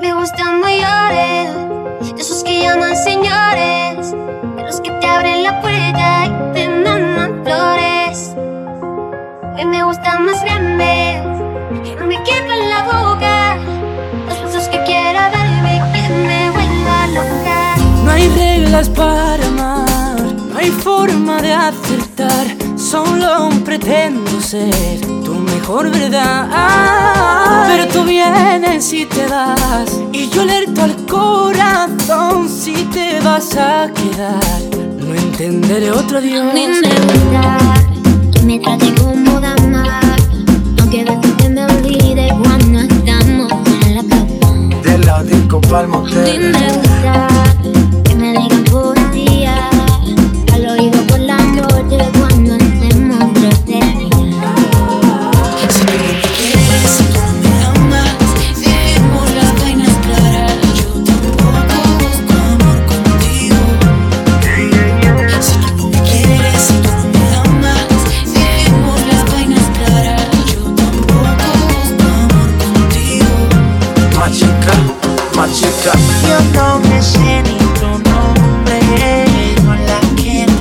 Me gustan mayores, esos que llaman señores, de los que te abren la puerta y te mandan flores. Me gustan más grandes, no me quepan la boca, los besos que quiera darme, que me vuelva loca. No hay reglas para amar, no hay forma de acertar, solo pretendo ser tu mejor verdad. Vienes y te vas, y yo alerto al corazón si te vas a quedar. No entenderé otro Dios. Mí me gusta que me trate como dama, aunque Yo no me sé ni tu nombre, no la quiero.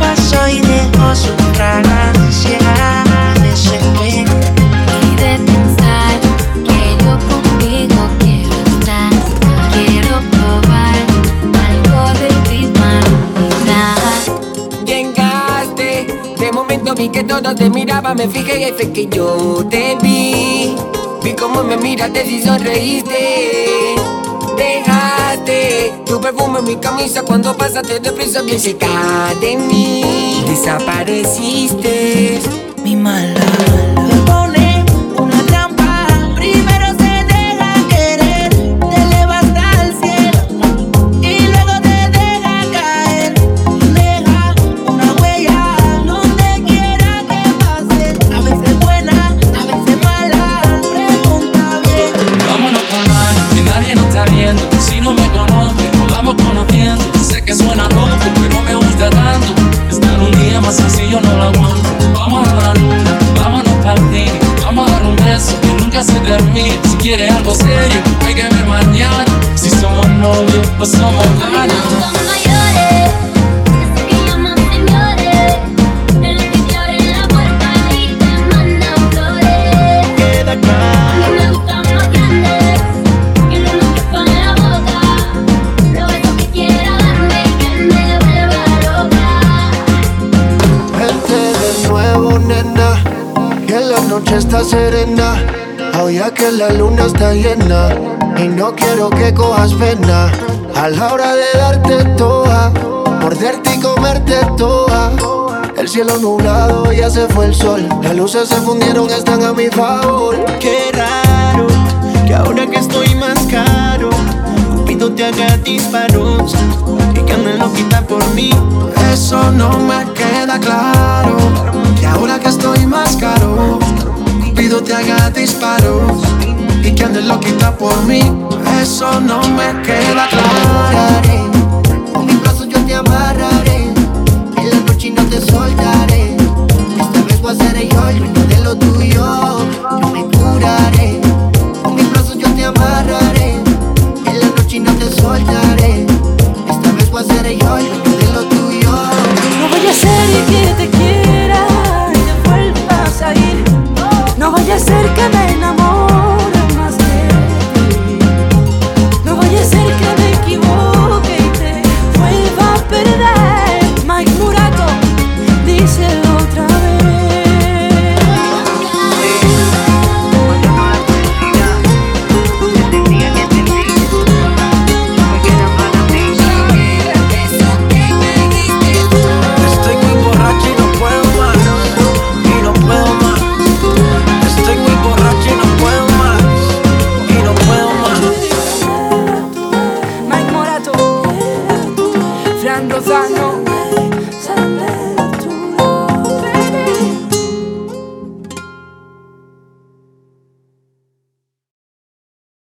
Paso y dejo su fragancia de ese pelo. Y de pensar que yo contigo quiero estar, quiero probar algo de ti para Llegaste, de momento vi que todos te miraban, me fijé y fue que yo te vi. Vi cómo me miraste y sonreíste. Dejaste tu perfume en mi camisa cuando pasaste deprisa bien cerca de mí. Desapareciste, Mi mala. Si quieres algo serio, hay que ver mañana. Si somos novios, pues somos ganas. Son mayores, esos que la me me me luna está llena. Y no quiero que cojas pena. A la hora de darte toda. Morderte y comerte toda. El cielo nublado, ya se fue el sol. Las luces se fundieron, están a mi favor. Qué raro que ahora que estoy más caro, Cupido te haga disparos y que ande loquita por mí. Eso no me queda claro. Que ahora que estoy más caro, te haga disparos y que andes loquita por mí. Eso no me queda claro.